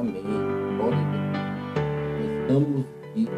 Amém. Glória a Deus. Estamos aqui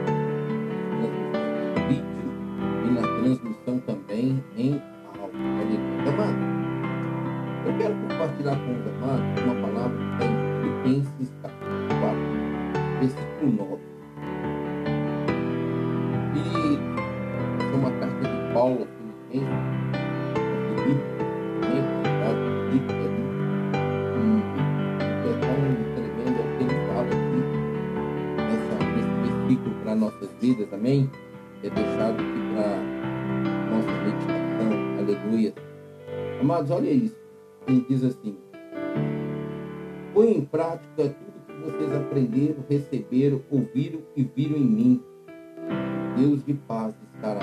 Deus de paz estará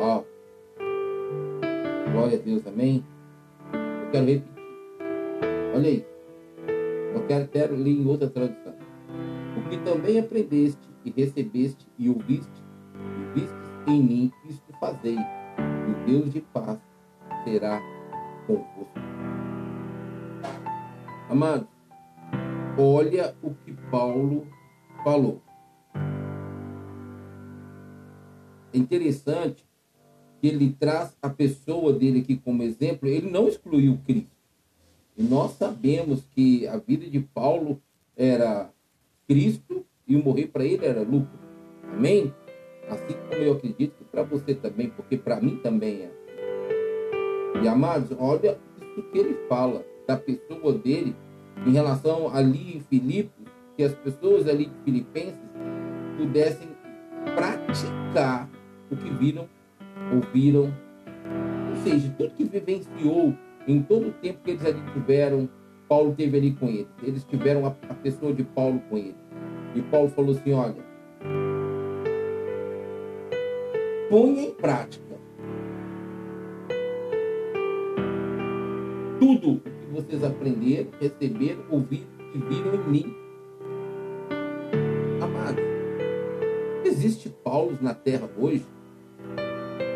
Ó, glória a Deus, amém? Eu quero repetir. Olha isso. Eu quero até ler em outra tradução. O que também aprendeste e recebeste e ouviste e vistes em mim, isto fazei. E o Deus de paz será convosco. Amados, olha o que Paulo falou. É interessante que ele traz a pessoa dele aqui como exemplo. Ele não excluiu Cristo. E nós sabemos que a vida de Paulo era Cristo e o morrer para ele era lucro. Amém? Assim como eu acredito que para você também, porque para mim também é. E amados, olha isso que ele fala da pessoa dele em relação ali em Filipos, que as pessoas ali de Filipenses pudessem praticar o que viram, ouviram, ou seja, tudo que vivenciou em todo o tempo que eles ali tiveram, Paulo teve ali com eles. Eles tiveram a, a pessoa de Paulo com eles. E Paulo falou assim: olha, ponha em prática tudo o que vocês aprenderam, receberam, ouviram e viram em mim. Amados, existe Paulos na terra hoje,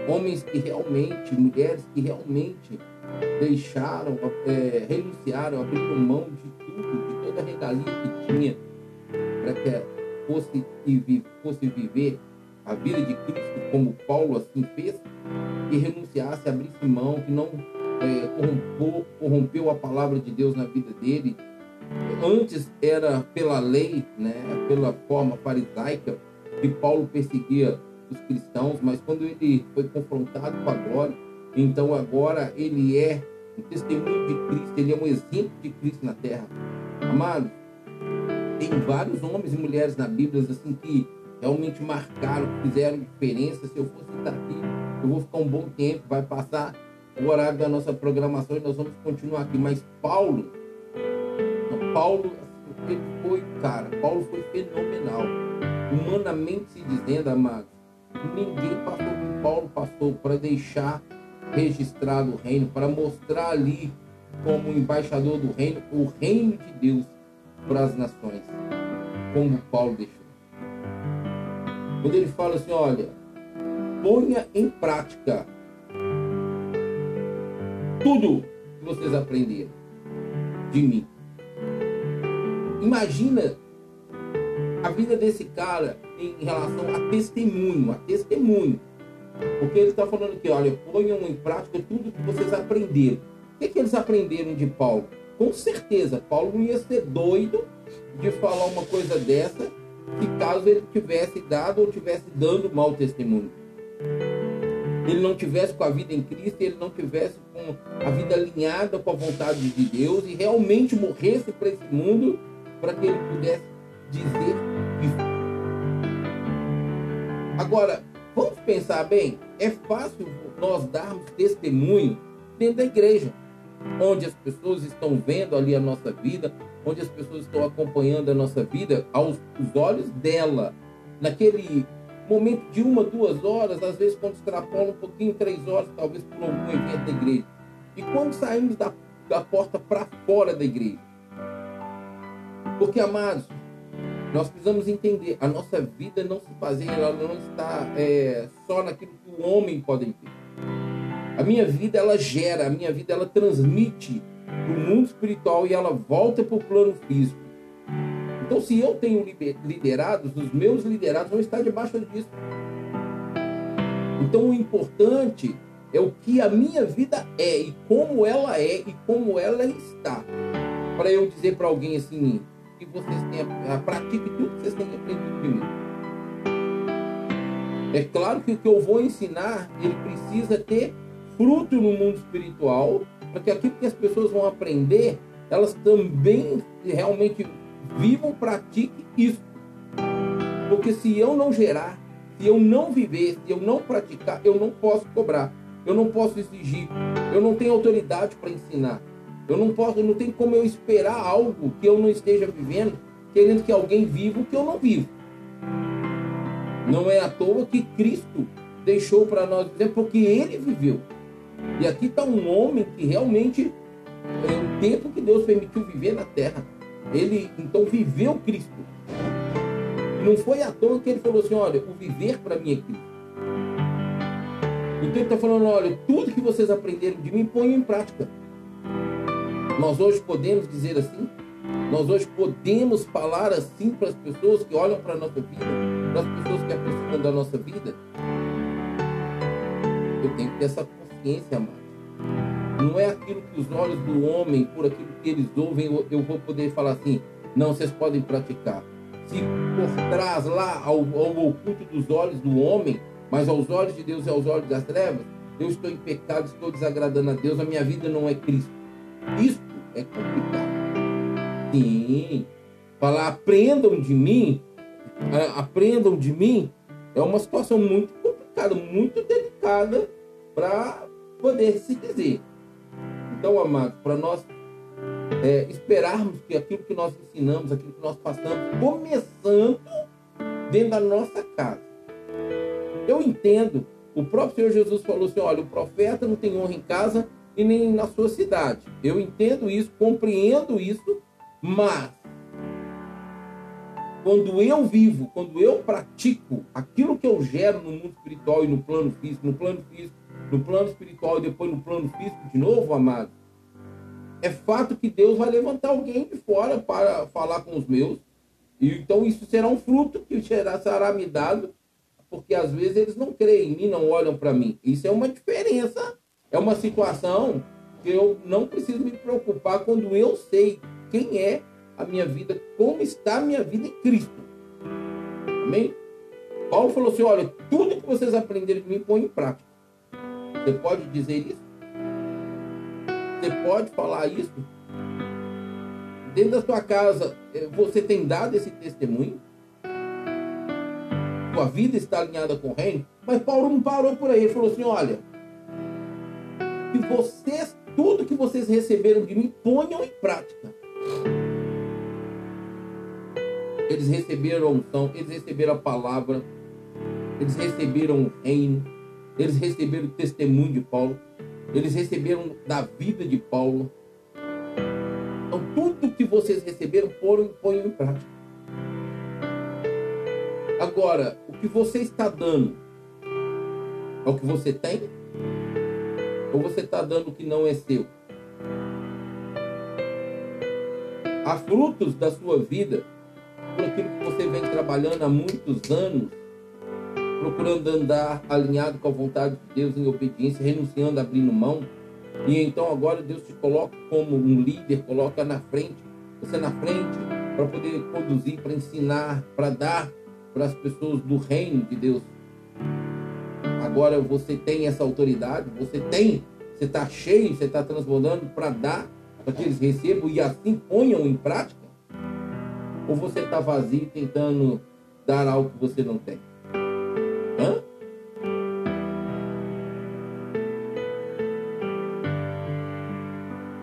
homens que realmente, mulheres que realmente deixaram, é, renunciaram, abriram mão de tudo, de toda a regalia que tinha, para que fosse, fosse viver a vida de Cristo como Paulo assim fez, que renunciasse, abrisse mão, que não é, corrompeu, corrompeu a palavra de Deus na vida dele. Antes era pela lei, né, pela forma farisaica, que Paulo perseguia os cristãos, mas quando ele foi confrontado com a glória, então agora ele é um testemunho de Cristo, ele é um exemplo de Cristo na terra. Amado, tem vários homens e mulheres na Bíblia assim que realmente marcaram, fizeram diferença. Se eu fosse estar aqui, eu vou ficar um bom tempo, vai passar o horário da nossa programação e nós vamos continuar aqui. Mas Paulo, Paulo, assim, ele foi, cara, Paulo foi fenomenal. Humanamente se dizendo, amado, ninguém passou que Paulo passou para deixar registrado o reino, para mostrar ali como embaixador do reino, o reino de Deus para as nações, como Paulo deixou. Quando ele fala assim, olha, ponha em prática tudo que vocês aprenderam de mim. Imagina a vida desse cara em relação a testemunho, a testemunho. Porque ele está falando aqui, olha, ponham em prática tudo que vocês aprenderam. O que, que eles aprenderam de Paulo? Com certeza, Paulo ia ser doido de falar uma coisa dessa se caso ele tivesse dado ou tivesse dando mau testemunho. Ele não tivesse com a vida em Cristo, ele não tivesse com a vida alinhada com a vontade de Deus e realmente morresse para esse mundo para que ele pudesse dizer. Agora, vamos pensar bem, é fácil nós darmos testemunho dentro da igreja, onde as pessoas estão vendo ali a nossa vida, onde as pessoas estão acompanhando a nossa vida aos os olhos dela, naquele momento de uma, duas horas, às vezes quando extrapola um pouquinho, três horas, talvez por algum evento da igreja. E quando saímos da, da porta para fora da igreja. Porque, amados, nós precisamos entender, a nossa vida não se baseia, ela não está é, só naquilo que o homem pode ver. A minha vida, ela gera, a minha vida, ela transmite para o mundo espiritual e ela volta para o plano físico. Então, se eu tenho liderados, os meus liderados vão estar debaixo disso. Então, o importante é o que a minha vida é e como ela é e como ela está. Para eu dizer para alguém assim, que vocês tenham, pratique tudo que vocês têm aprendido de mim. É claro que o que eu vou ensinar, ele precisa ter fruto no mundo espiritual, para que aquilo que as pessoas vão aprender, elas também realmente vivam, pratiquem isso. Porque se eu não gerar, se eu não viver, se eu não praticar, eu não posso cobrar, eu não posso exigir, eu não tenho autoridade para ensinar. Eu não posso, não tem como eu esperar algo que eu não esteja vivendo, querendo que alguém viva o que eu não vivo. Não é à toa que Cristo deixou para nós dizer, porque ele viveu. E aqui está um homem que realmente é o tempo que Deus permitiu viver na terra. Ele então viveu Cristo. Não foi à toa que ele falou assim: olha, o viver para mim é Cristo. Então ele está falando: olha, tudo que vocês aprenderam de mim, ponham em prática. Nós hoje podemos dizer assim? Nós hoje podemos falar assim para as pessoas que olham para a nossa vida, para as pessoas que aproximam da nossa vida? Eu tenho que ter essa consciência, amado. Não é aquilo que os olhos do homem, por aquilo que eles ouvem, eu vou poder falar assim, não, vocês podem praticar. Se por trás lá, ao, ao oculto dos olhos do homem, mas aos olhos de Deus e aos olhos das trevas, eu estou em pecado, estou desagradando a Deus, a minha vida não é Cristo. Isso é complicado. Sim. Falar aprendam de mim, aprendam de mim, é uma situação muito complicada, muito delicada para poder se dizer. Então, amados, para nós é, esperarmos que aquilo que nós ensinamos, aquilo que nós passamos, começando dentro da nossa casa. Eu entendo. O próprio Senhor Jesus falou assim: olha, o profeta não tem honra em casa e nem na sua cidade. Eu entendo isso, compreendo isso, mas quando eu vivo, quando eu pratico aquilo que eu gero no mundo espiritual e no plano físico, no plano físico, no plano espiritual e depois no plano físico de novo, amado, é fato que Deus vai levantar alguém de fora para falar com os meus. E então isso será um fruto que será me dado, porque às vezes eles não creem em mim, não olham para mim. Isso é uma diferença, é uma situação que eu não preciso me preocupar quando eu sei quem é a minha vida, como está a minha vida em Cristo. Amém? Paulo falou assim: olha, tudo que vocês aprenderam de mim, põe em prática. Você pode dizer isso? Você pode falar isso? Dentro da sua casa, eh, você tem dado esse testemunho? Sua vida está alinhada com o reino? Mas Paulo não parou por aí. Ele falou assim: olha, que vocês, tudo que vocês receberam de mim, ponham em prática. Eles receberam a unção, eles receberam a palavra, eles receberam o reino, eles receberam o testemunho de Paulo, eles receberam da vida de Paulo. Então, tudo que vocês receberam, foram ponham em prática. Agora, o que você está dando é o que você tem? Ou você está dando o que não é seu? Há frutos da sua vida por aquilo que você vem trabalhando há muitos anos procurando andar alinhado com a vontade de Deus em obediência, renunciando, abrindo mão. E então agora Deus te coloca como um líder, coloca na frente, você na frente, para poder conduzir, para ensinar, para dar para as pessoas do reino de Deus. Agora você tem essa autoridade, você tem, você está cheio, você está transbordando para dar, para que eles recebam e assim ponham em prática? Ou você está vazio tentando dar algo que você não tem? Hã?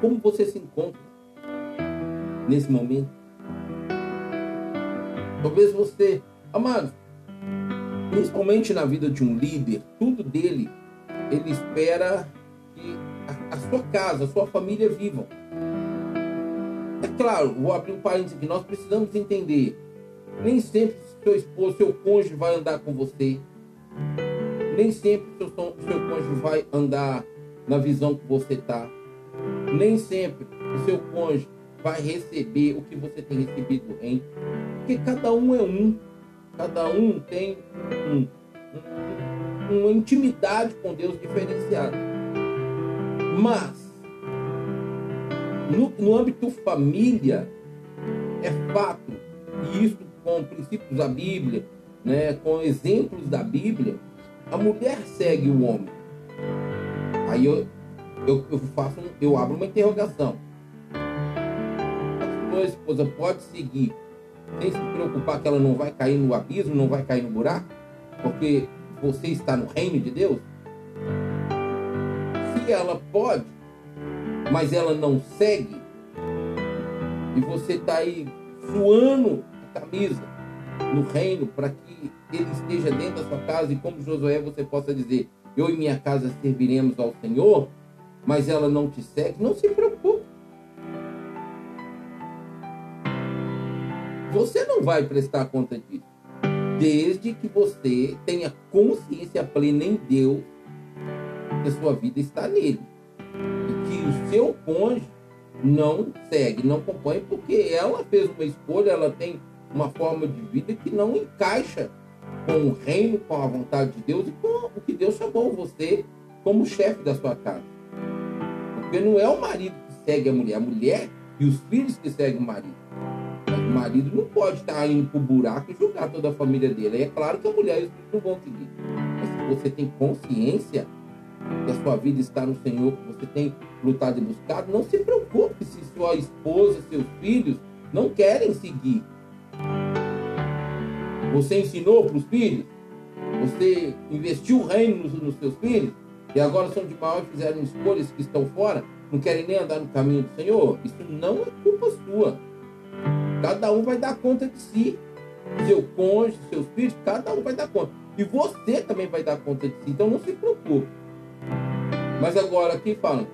Como você se encontra nesse momento? Talvez você, amado, principalmente na vida de um líder, tudo dele, ele espera que a, a sua casa, a sua família vivam. É claro, vou abrir um parênteses aqui, nós precisamos entender, nem sempre seu esposo, seu cônjuge vai andar com você, nem sempre seu, seu cônjuge vai andar na visão que você está. Nem sempre o seu cônjuge vai receber o que você tem recebido do reino. Porque cada um é um. Cada um tem um, um, uma intimidade com Deus diferenciada. Mas, no, no âmbito família, é fato, e isso com princípios da Bíblia, né, com exemplos da Bíblia, a mulher segue o homem. Aí eu, eu, eu faço, eu abro uma interrogação. A sua esposa pode seguir sem se preocupar que ela não vai cair no abismo, não vai cair no buraco, porque você está no reino de Deus? Se ela pode, mas ela não segue, e você está aí suando a camisa no reino para que ele esteja dentro da sua casa e como Josué você possa dizer, eu e minha casa serviremos ao Senhor, mas ela não te segue, não se preocupe. Você não vai prestar conta disso. Desde que você tenha consciência plena em Deus que a sua vida está nele. E que o seu cônjuge não segue, não acompanha, porque ela fez uma escolha, ela tem uma forma de vida que não encaixa com o reino, com a vontade de Deus e com o que Deus chamou você como chefe da sua casa. Porque não é o marido que segue a mulher, a mulher e os filhos que seguem o marido. Marido não pode estar indo para o buraco e julgar toda a família dele. É claro que a mulher os filhos não vão seguir. Mas se você tem consciência que a sua vida está no Senhor, que você tem lutado e buscado, não se preocupe se sua esposa, seus filhos não querem seguir. Você ensinou para os filhos? Você investiu o reino nos, nos seus filhos? E agora são de maior e fizeram escolhas que estão fora? Não querem nem andar no caminho do Senhor? Isso não é culpa sua. Cada um vai dar conta de si. Seu cônjuge, seus filhos, cada um vai dar conta. E você também vai dar conta de si. Então não se preocupe. Mas agora aqui falam,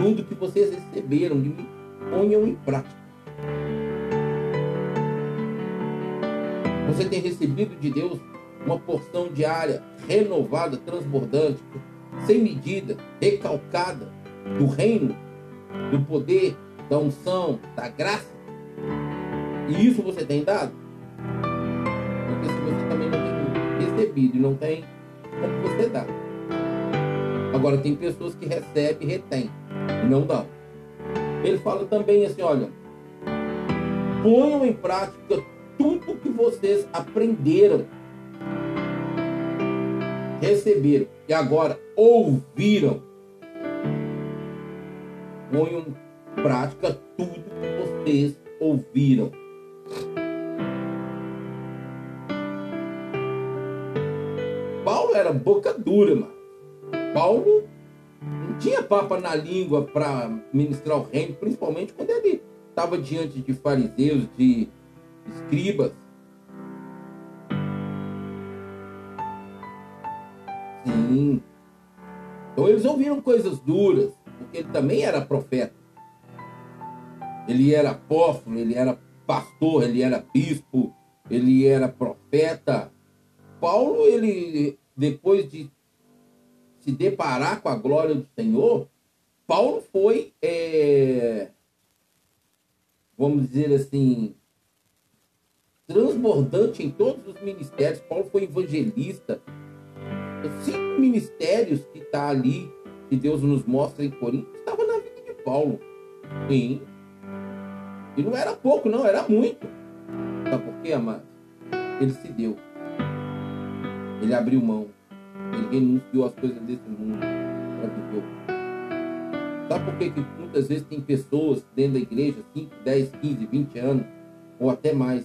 tudo que vocês receberam de mim, ponham em prática. Você tem recebido de Deus uma porção diária renovada, transbordante, sem medida, recalcada do reino, do poder, da unção, da graça. E isso você tem dado? Porque se você também não tem recebido e não tem, como você dá? Agora tem pessoas que recebem e retêm e não dão. Ele fala também assim, olha, ponham em prática tudo que vocês aprenderam, receberam e agora ouviram. Ponham em prática tudo que vocês ouviram. Era boca dura, mano. Paulo não tinha papa na língua para ministrar o reino, principalmente quando ele estava diante de fariseus, de escribas. Sim. Então eles ouviram coisas duras, porque ele também era profeta. Ele era apóstolo, ele era pastor, ele era bispo, ele era profeta. Paulo, ele depois de se deparar com a glória do Senhor, Paulo foi, é, vamos dizer assim, transbordante em todos os ministérios. Paulo foi evangelista. Os cinco ministérios que está ali, que Deus nos mostra em Corinto, estava na vida de Paulo. Sim. E não era pouco, não, era muito. Sabe por quê, amado? Ele se deu. Ele abriu mão. Ele renunciou às coisas desse mundo para viver. Sabe por quê? que muitas vezes tem pessoas dentro da igreja, 5, 10, 15, 20 anos, ou até mais,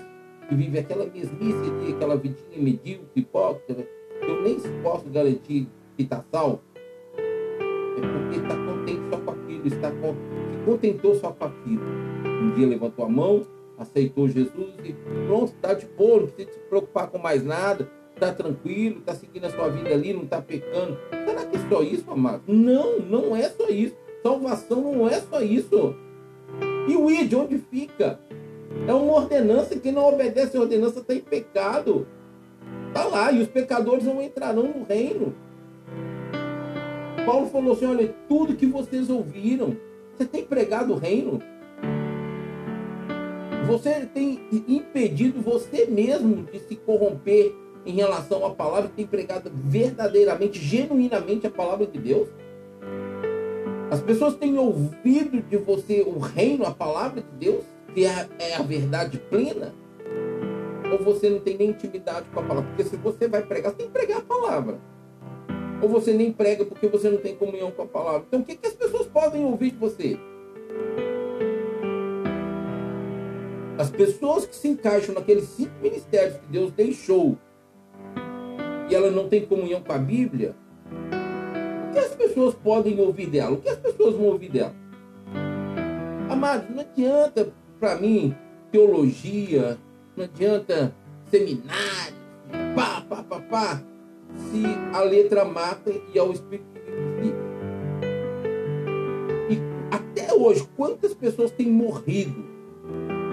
que vive aquela mesmice ali, aquela vidinha medíocre, hipócrita, que eu nem posso garantir que está salvo, é porque está contente só com aquilo, está com, se contentou só com aquilo. Um dia levantou a mão, aceitou Jesus e pronto, está de boa, não precisa se preocupar com mais nada, está tranquilo, está seguindo a sua vida ali, não está pecando. Será que é só isso, amado? Não, não é só isso. Salvação não é só isso. E o id, onde fica? É uma ordenança. Quem não obedece a ordenança está em pecado. Está lá. E os pecadores não entrarão no reino. Paulo falou assim: olha, tudo que vocês ouviram, Você tem pregado o reino? Você tem impedido você mesmo de se corromper em relação à palavra tem pregado verdadeiramente, genuinamente a palavra de Deus? As pessoas têm ouvido de você o reino, a palavra de Deus, que é, é a verdade plena? Ou você não tem nem intimidade com a palavra? Porque se você vai pregar, você tem que pregar a palavra. Ou você nem prega porque você não tem comunhão com a palavra. Então o que, que as pessoas podem ouvir de você? As pessoas que se encaixam naqueles cinco ministérios que Deus deixou e ela não tem comunhão com a Bíblia, o que as pessoas podem ouvir dela? O que as pessoas vão ouvir dela? Amados, não adianta para mim teologia, não adianta seminário, pá, pá, pá, pá, se a letra mata e ao Espírito vivifica. E até hoje, quantas pessoas têm morrido?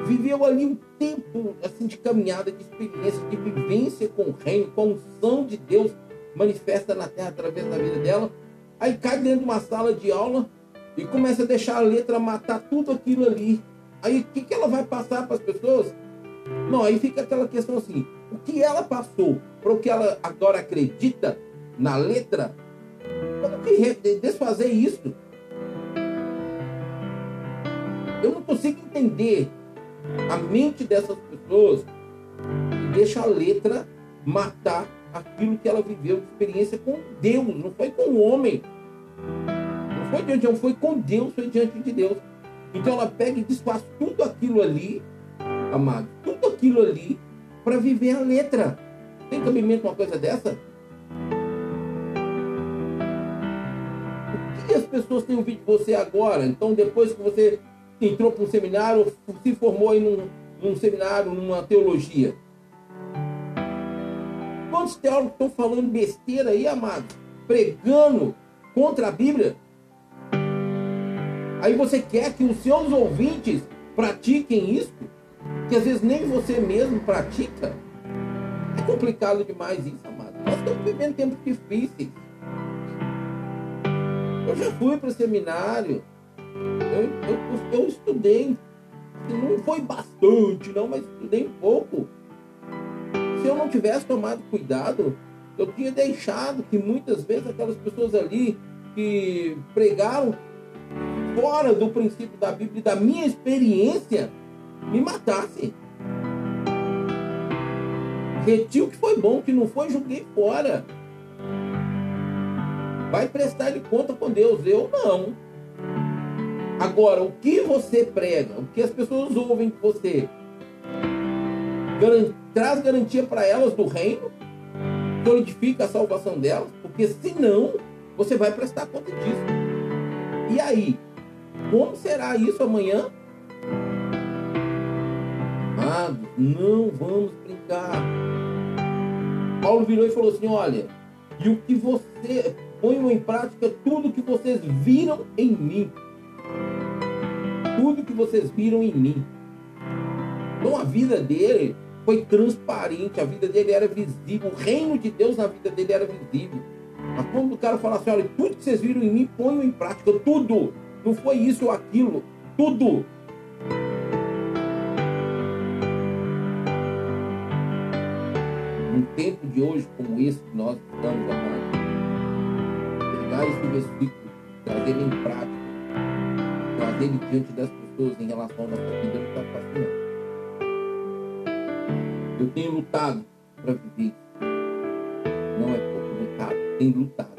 Viveu ali um tempo assim de caminhada, de experiência, de vivência com o reino, com a unção de Deus manifesta na terra através da vida dela. Aí cai dentro de uma sala de aula e começa a deixar a letra matar tudo aquilo ali. Aí o que, que ela vai passar para as pessoas? Não, aí fica aquela questão assim: o que ela passou para o que ela agora acredita na letra, como que desfazer isso? Eu não consigo entender a mente dessas pessoas que deixa a letra matar aquilo que ela viveu de experiência com Deus, não foi com o homem. Não foi diante de foi com Deus, foi diante de Deus. Então ela pega e desfaz tudo aquilo ali, amado, tudo aquilo ali para viver a letra. Tem cabimento uma coisa dessa? O que as pessoas têm ouvido de você agora? Então, depois que você entrou para um seminário, se formou em num seminário, numa teologia. Quantos teólogos estão falando besteira aí, amado? Pregando contra a Bíblia? Aí você quer que os seus ouvintes pratiquem isso? Que às vezes nem você mesmo pratica? É complicado demais isso, amado. Nós estamos vivendo tempos difíceis. Eu já fui para o seminário. Eu, eu, eu estudei. Não foi bastante, não, mas estudei um pouco. Se eu não tivesse tomado cuidado, eu tinha deixado que muitas vezes aquelas pessoas ali que pregaram fora do princípio da Bíblia e da minha experiência me matasse. Reti o que foi bom, que não foi, joguei fora. Vai prestar de conta com Deus. Eu não. Agora, o que você prega, o que as pessoas ouvem de você, traz garantia para elas do reino, solidifica a salvação delas, porque senão você vai prestar conta disso. E aí, como será isso amanhã? Amados, não vamos brincar. Paulo virou e falou assim: olha, e o que você ponham em prática tudo que vocês viram em mim. Tudo que vocês viram em mim. Então a vida dele foi transparente, a vida dele era visível, o reino de Deus na vida dele era visível. Mas quando o cara fala assim, olha, tudo que vocês viram em mim, ponham em prática, tudo. Não foi isso ou aquilo, tudo. Num tempo de hoje como esse que nós estamos, amado, pegar esse versículo, trazer em prática, trazer ele diante das pessoas em relação à nossa vida, não está fácil não. Eu tenho lutado para viver. Não é pouco lutado, tenho lutado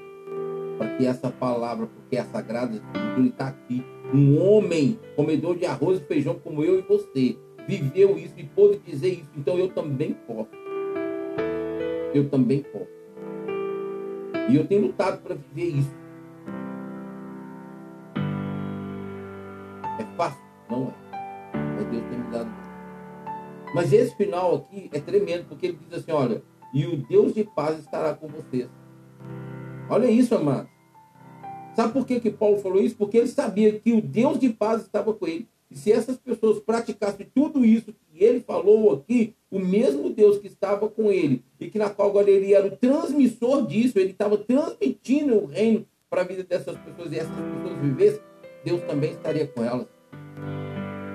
para que essa palavra, porque é sagrada, ele está aqui. Um homem, comedor de arroz e feijão como eu e você, viveu isso e pôde dizer isso. Então eu também posso. Eu também posso. E eu tenho lutado para viver isso. Não é. Mas Deus tem me dado. Mas esse final aqui é tremendo, porque ele diz assim: olha, e o Deus de paz estará com vocês. Olha isso, amados. Sabe por que, que Paulo falou isso? Porque ele sabia que o Deus de paz estava com ele. E se essas pessoas praticassem tudo isso que ele falou aqui, o mesmo Deus que estava com ele e que na qual agora ele era o transmissor disso, ele estava transmitindo o reino para a vida dessas pessoas e essas pessoas vivessem, Deus também estaria com elas.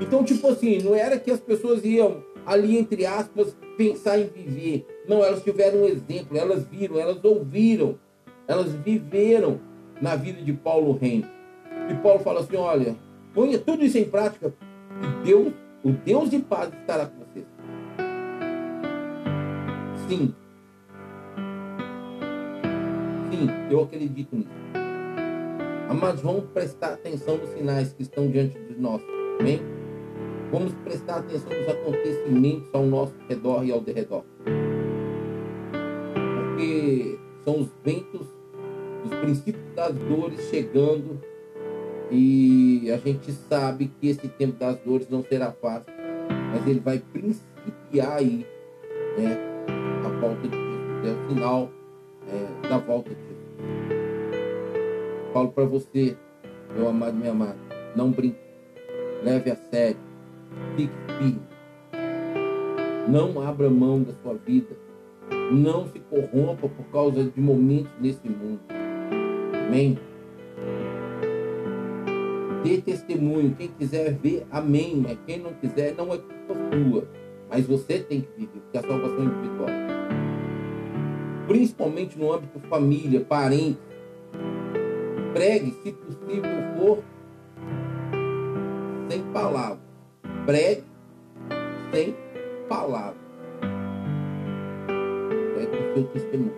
Então, tipo assim, não era que as pessoas iam ali, entre aspas, pensar em viver. Não, elas tiveram um exemplo, elas viram, elas ouviram, elas viveram na vida de Paulo Reino. E Paulo fala assim: olha, ponha tudo isso em prática e Deus, o Deus de paz estará com vocês. Sim. Sim, eu acredito nisso. Mas vamos prestar atenção nos sinais que estão diante de nós. Amém? Vamos prestar atenção nos acontecimentos ao nosso redor e ao derredor. Porque são os ventos, os princípios das dores chegando e a gente sabe que esse tempo das dores não será fácil, mas ele vai principiar aí, né? A volta de Jesus, é o sinal é, da volta de Jesus. Falo para você, meu amado, minha amada, não brinque, leve a sério, fique firme, não abra mão da sua vida, não se corrompa por causa de momentos nesse mundo. Amém? Dê testemunho. Quem quiser ver, amém. Mas quem não quiser, não é culpa sua. Mas você tem que viver, porque a salvação é individual. Principalmente no âmbito família, parentes. Pregue, se possível for, sem palavras. Pregue sem palavras. Pregue o seu testemunho.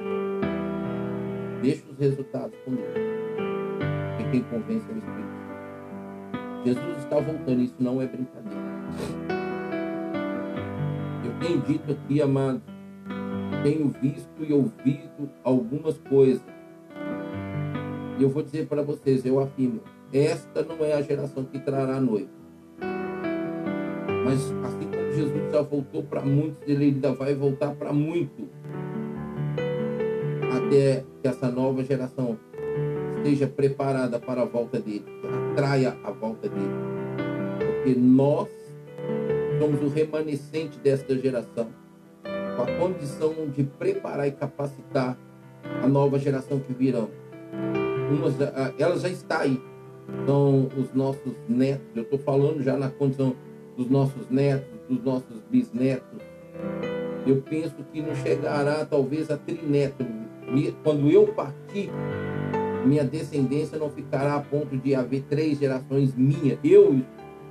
Deixe os resultados com Deus. Porque quem convence é o Espírito Jesus está voltando, isso não é brincadeira. Eu tenho dito aqui, amado, tenho visto e ouvido algumas coisas. E eu vou dizer para vocês, eu afirmo, esta não é a geração que trará a. Mas assim como Jesus já voltou para muitos, ele ainda vai voltar para muito. Até que essa nova geração esteja preparada para a volta dele, atraia a volta dele. Porque nós somos o remanescente desta geração, com a condição de preparar e capacitar a nova geração que virão. Umas, ela já está aí. São os nossos netos. Eu estou falando já na condição dos nossos netos, dos nossos bisnetos. Eu penso que não chegará talvez a trineto. Quando eu partir, minha descendência não ficará a ponto de haver três gerações minha. Eu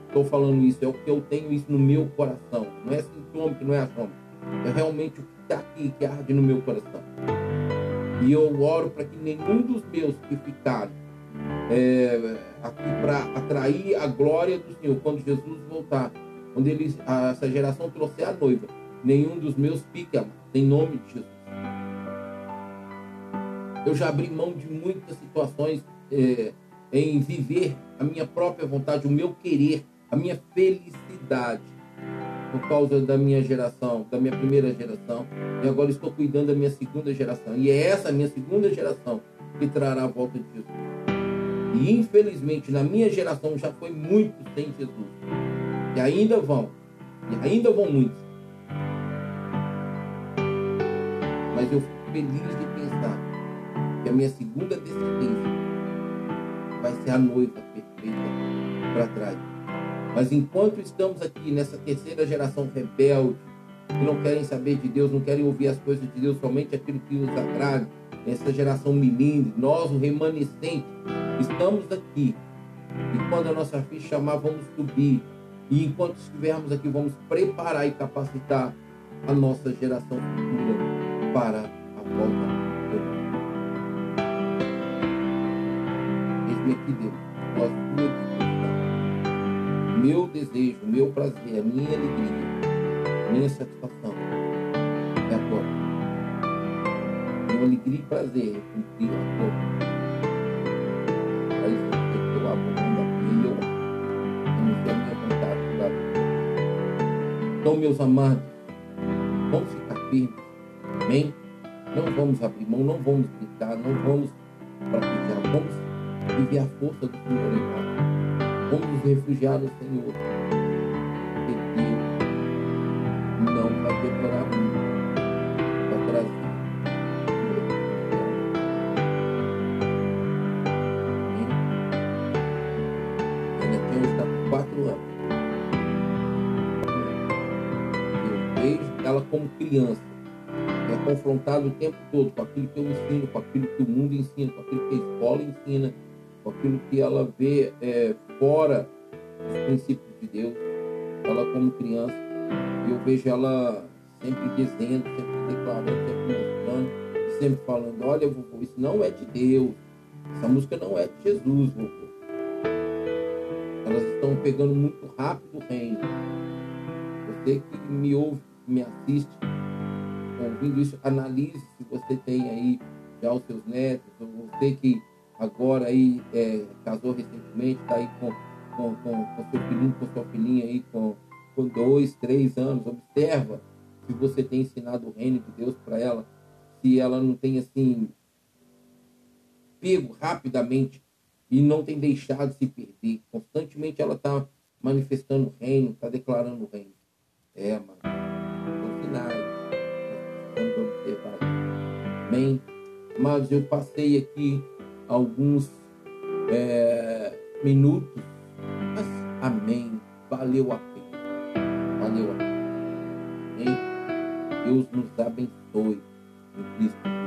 estou falando isso, é o que eu tenho isso no meu coração. Não é sintoma que não é sombra. É realmente o que está aqui, que arde no meu coração. E eu oro para que nenhum dos meus que ficaram é, aqui para atrair a glória do Senhor, quando Jesus voltar, quando ele, essa geração trouxer a noiva, nenhum dos meus fique, em nome de Jesus. Eu já abri mão de muitas situações é, em viver a minha própria vontade, o meu querer, a minha felicidade, por causa da minha geração, da minha primeira geração. E agora estou cuidando da minha segunda geração. E é essa minha segunda geração que trará a volta de Jesus. E infelizmente na minha geração já foi muito sem Jesus. E ainda vão. E ainda vão muitos. Mas eu fico feliz de pensar que a minha segunda descendência vai ser a noiva perfeita para trás. Mas enquanto estamos aqui nessa terceira geração rebelde, que não querem saber de Deus, não querem ouvir as coisas de Deus, somente aquilo que os agrade, essa geração milinde, nós, o remanescente, estamos aqui. E quando a nossa ficha chamar, vamos subir. E enquanto estivermos aqui, vamos preparar e capacitar a nossa geração futura para a volta Eis-me aqui, Deus, nós. Meu desejo, meu prazer, a minha alegria, a minha satisfação é agora. Meu alegria e prazer é cumprir a tua Para isso que eu abro mão da minha, a minha vontade da Então, meus amados, vamos ficar firmes. Amém? Não vamos abrir mão, não vamos brincar, não vamos praticar, vamos viver a força do Senhor em nós. Vamos nos refugiar no Senhor. e Deus não vai demorar muito para trazer. Ainda Deus está com quatro anos. Eu vejo ela como criança É confrontado o tempo todo com aquilo que eu ensino, com aquilo que o mundo ensina, com aquilo que a escola ensina, com aquilo que ela vê é, fora dos princípios de Deus, ela como criança, eu vejo ela sempre dizendo, sempre declarando, sempre mostrando, sempre falando, olha, vovô, isso não é de Deus, essa música não é de Jesus, vovô. Elas estão pegando muito rápido o reino. Você que me ouve, me assiste, ouvindo isso, analise se você tem aí já os seus netos, ou você que agora aí é, casou recentemente, está aí com, com, com, com, seu filhinho, com sua filhinha aí com, com dois, três anos, observa se você tem ensinado o reino de Deus para ela, se ela não tem assim pego rapidamente e não tem deixado de se perder. Constantemente ela está manifestando o reino, está declarando o reino. É, mano. São sinais. Vamos observar. Amém. Mas eu passei aqui alguns é, minutos, mas amém. Valeu a pena. Valeu a pena. Amém. Deus nos abençoe em Cristo.